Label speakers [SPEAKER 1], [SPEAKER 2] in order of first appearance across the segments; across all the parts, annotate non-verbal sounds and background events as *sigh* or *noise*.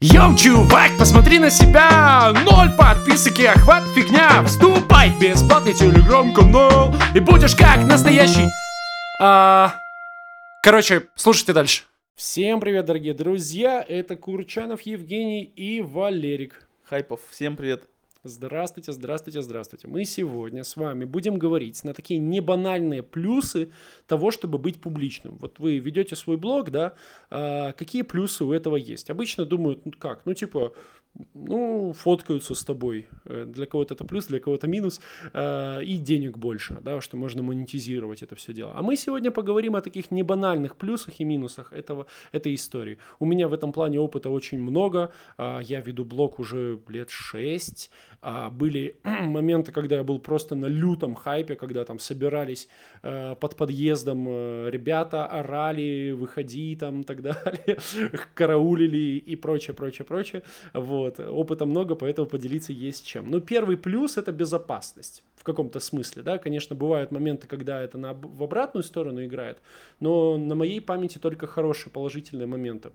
[SPEAKER 1] Йоу, чувак, посмотри на себя. Ноль подписок и охват фигня. Вступай в бесплатный телеграм-канал. И будешь как настоящий. А... Короче, слушайте дальше. Всем привет, дорогие друзья. Это Курчанов Евгений и Валерик.
[SPEAKER 2] Хайпов, всем привет
[SPEAKER 1] Здравствуйте, здравствуйте, здравствуйте. Мы сегодня с вами будем говорить на такие небанальные плюсы того, чтобы быть публичным. Вот вы ведете свой блог, да, а какие плюсы у этого есть? Обычно думают, ну как, ну типа, ну, фоткаются с тобой. Э, для кого-то это плюс, для кого-то минус. Э, и денег больше, да, что можно монетизировать это все дело. А мы сегодня поговорим о таких небанальных плюсах и минусах этого, этой истории. У меня в этом плане опыта очень много. А, я веду блог уже лет 6. А, были *clears throat* моменты, когда я был просто на лютом хайпе, когда там собирались э, под подъездом ребята, орали, выходи там и так *laughs* далее, караулили и прочее, прочее, прочее. Вот. Опыта много, поэтому поделиться есть чем. Но первый плюс – это безопасность в каком-то смысле. Да? Конечно, бывают моменты, когда это на, в обратную сторону играет, но на моей памяти только хорошие положительные моменты.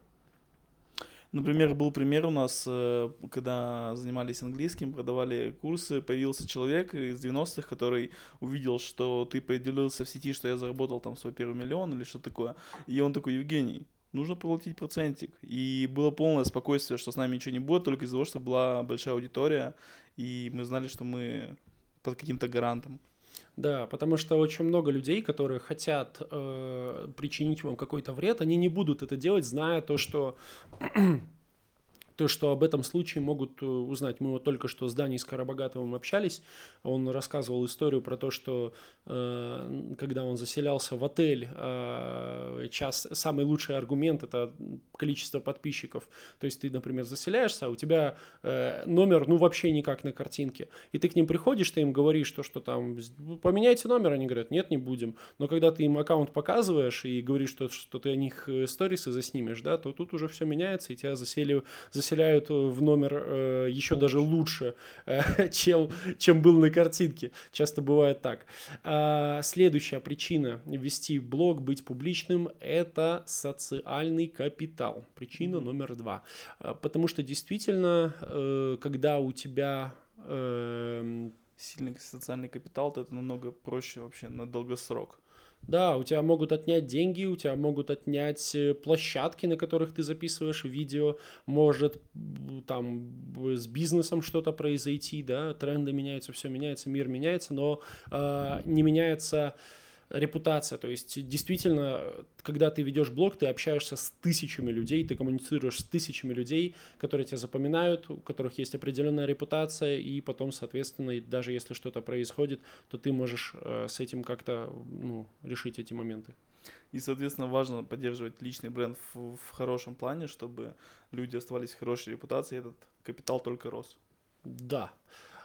[SPEAKER 2] Например, был пример у нас, э, когда занимались английским, продавали курсы, появился человек из 90-х, который увидел, что ты поделился в сети, что я заработал там свой первый миллион или что такое. И он такой, Евгений, нужно платить процентик. И было полное спокойствие, что с нами ничего не будет, только из-за того, что была большая аудитория, и мы знали, что мы под каким-то гарантом.
[SPEAKER 1] Да, потому что очень много людей, которые хотят э, причинить вам какой-то вред, они не будут это делать, зная то, что то, что об этом случае могут э, узнать. Мы вот только что с Даней Скоробогатовым общались, он рассказывал историю про то, что э, когда он заселялся в отель, э, час, самый лучший аргумент – это количество подписчиков. То есть ты, например, заселяешься, а у тебя э, номер, ну, вообще никак на картинке. И ты к ним приходишь, ты им говоришь, то, что там, поменяйте номер, они говорят, нет, не будем. Но когда ты им аккаунт показываешь и говоришь, что, что ты о них э, сторисы заснимешь, да, то тут уже все меняется, и тебя засели, засели заселяют э, в номер э, еще даже лучше, э, *laughs* чем, чем был на картинке. Часто бывает так. А, следующая причина вести блог, быть публичным – это социальный капитал. Причина номер два. А, потому что действительно, когда у тебя
[SPEAKER 2] э, сильный социальный капитал, то это намного проще вообще на долгосрок.
[SPEAKER 1] Да, у тебя могут отнять деньги, у тебя могут отнять э, площадки, на которых ты записываешь видео, может там с бизнесом что-то произойти, да, тренды меняются, все меняется, мир меняется, но э, не меняется репутация. То есть, действительно, когда ты ведешь блог, ты общаешься с тысячами людей, ты коммуницируешь с тысячами людей, которые тебя запоминают, у которых есть определенная репутация, и потом, соответственно, даже если что-то происходит, то ты можешь э, с этим как-то ну, решить эти моменты.
[SPEAKER 2] И, соответственно, важно поддерживать личный бренд в, в хорошем плане, чтобы люди оставались в хорошей репутации, и этот капитал только рос.
[SPEAKER 1] Да.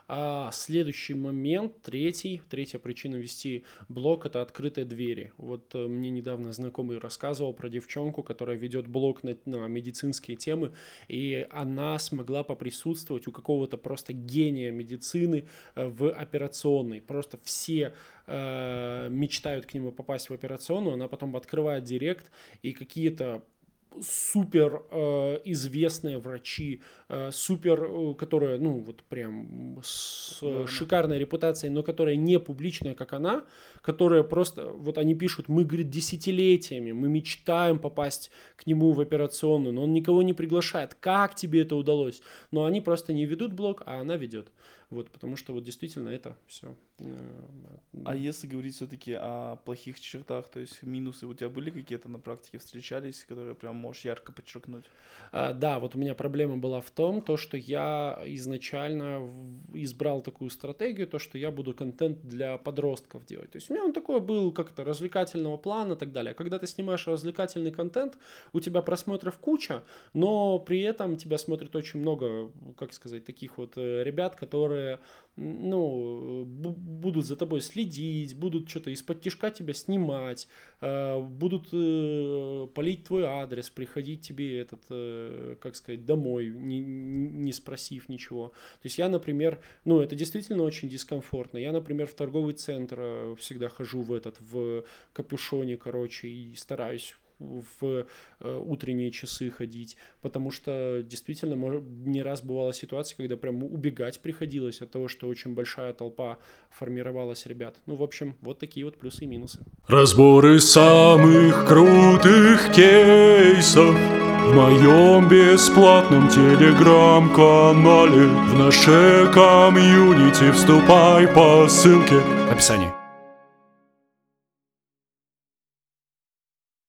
[SPEAKER 1] А следующий момент, третий, третья причина вести блог – это открытые двери. Вот э, мне недавно знакомый рассказывал про девчонку, которая ведет блог на, на медицинские темы, и она смогла поприсутствовать у какого-то просто гения медицины э, в операционной. Просто все э, мечтают к нему попасть в операционную, она потом открывает директ, и какие-то супер э, известные врачи, э, супер, э, которые, ну, вот прям с э, шикарной репутацией, но которая не публичная, как она, которые просто, вот они пишут, мы, говорит, десятилетиями, мы мечтаем попасть к нему в операционную, но он никого не приглашает. Как тебе это удалось? Но они просто не ведут блог, а она ведет. Вот, потому что вот действительно это все. Э,
[SPEAKER 2] а если говорить все-таки о плохих чертах, то есть минусы, у тебя были какие-то на практике встречались, которые прям можешь ярко подчеркнуть?
[SPEAKER 1] А, да, вот у меня проблема была в том, то, что я изначально избрал такую стратегию, то, что я буду контент для подростков делать. То есть у меня он такой был как-то развлекательного плана и так далее. Когда ты снимаешь развлекательный контент, у тебя просмотров куча, но при этом тебя смотрит очень много, как сказать, таких вот э, ребят, которые которые ну, будут за тобой следить, будут что-то из-под тяжка тебя снимать, э, будут э, полить твой адрес, приходить тебе этот, э, как сказать, домой, не, не спросив ничего. То есть я, например, ну, это действительно очень дискомфортно. Я, например, в торговый центр всегда хожу в этот, в капюшоне, короче, и стараюсь в э, утренние часы ходить, потому что действительно не раз бывала ситуация, когда прям убегать приходилось от того, что очень большая толпа формировалась ребят. Ну, в общем, вот такие вот плюсы и минусы.
[SPEAKER 3] Разборы самых крутых кейсов В моем бесплатном телеграм-канале В наше комьюнити вступай по ссылке в описании